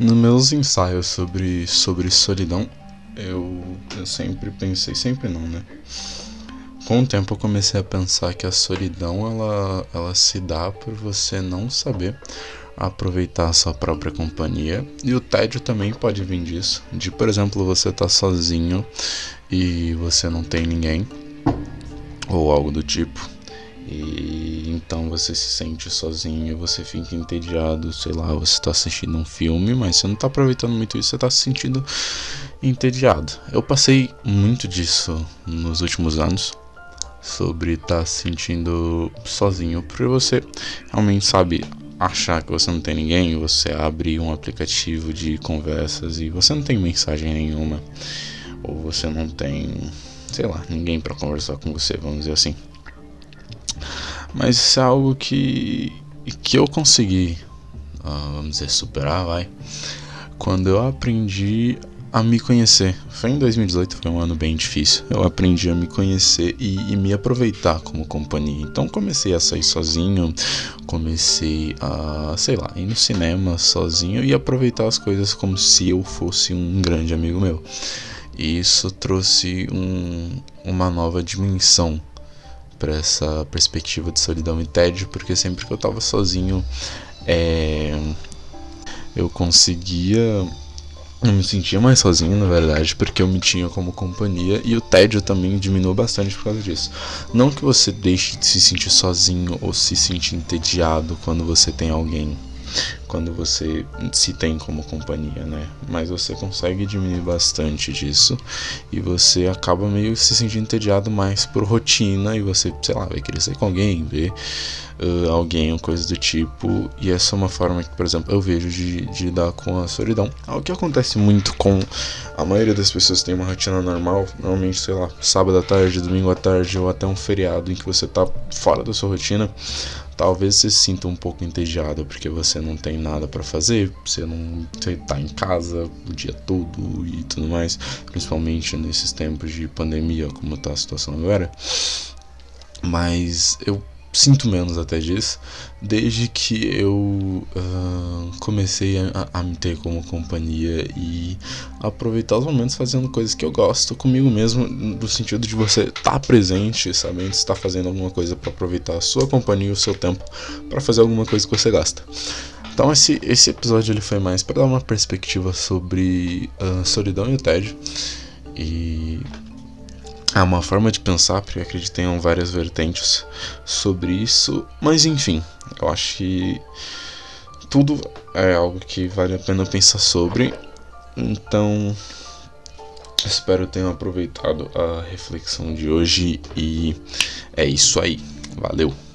Nos meus ensaios sobre, sobre solidão, eu, eu sempre pensei, sempre não, né? Com o tempo eu comecei a pensar que a solidão ela, ela se dá por você não saber aproveitar a sua própria companhia. E o tédio também pode vir disso. De, por exemplo, você tá sozinho e você não tem ninguém, ou algo do tipo. E então você se sente sozinho, você fica entediado, sei lá, você está assistindo um filme, mas você não está aproveitando muito isso, você está se sentindo entediado. Eu passei muito disso nos últimos anos, sobre estar tá se sentindo sozinho, porque você realmente sabe achar que você não tem ninguém, você abre um aplicativo de conversas e você não tem mensagem nenhuma, ou você não tem, sei lá, ninguém para conversar com você, vamos dizer assim. Mas isso é algo que, que eu consegui, uh, vamos dizer, superar, vai. Quando eu aprendi a me conhecer. Foi em 2018, foi um ano bem difícil. Eu aprendi a me conhecer e, e, me aproveitar como companhia. Então comecei a sair sozinho, comecei a, sei lá, ir no cinema sozinho e aproveitar as coisas como se eu fosse um grande amigo meu. E isso trouxe um, uma nova dimensão para essa perspectiva de solidão e tédio, porque sempre que eu tava sozinho, é, eu conseguia. Eu me sentia mais sozinho, na verdade, porque eu me tinha como companhia e o tédio também diminuiu bastante por causa disso. Não que você deixe de se sentir sozinho ou se sentir entediado quando você tem alguém quando você se tem como companhia, né? Mas você consegue diminuir bastante disso e você acaba meio se sentindo entediado mais por rotina e você, sei lá, vai querer sair com alguém, ver uh, alguém ou coisa do tipo. E essa é uma forma que, por exemplo, eu vejo de, de lidar com a solidão. Algo que acontece muito com a maioria das pessoas que tem uma rotina normal, normalmente, sei lá, sábado à tarde, domingo à tarde ou até um feriado em que você tá fora da sua rotina talvez você se sinta um pouco entediado porque você não tem nada para fazer, você não você tá em casa o dia todo e tudo mais, principalmente nesses tempos de pandemia, como tá a situação agora. Mas eu sinto menos até disso, desde que eu uh, comecei a, a, me ter como companhia e aproveitar os momentos fazendo coisas que eu gosto comigo mesmo, no sentido de você estar tá presente, sabendo estar tá fazendo alguma coisa para aproveitar a sua companhia e o seu tempo para fazer alguma coisa que você gosta. Então esse, esse episódio ele foi mais para dar uma perspectiva sobre a uh, solidão e o tédio e é uma forma de pensar, porque acredito que tenham várias vertentes sobre isso, mas enfim, eu acho que tudo é algo que vale a pena pensar sobre. Então, espero tenham aproveitado a reflexão de hoje e é isso aí. Valeu!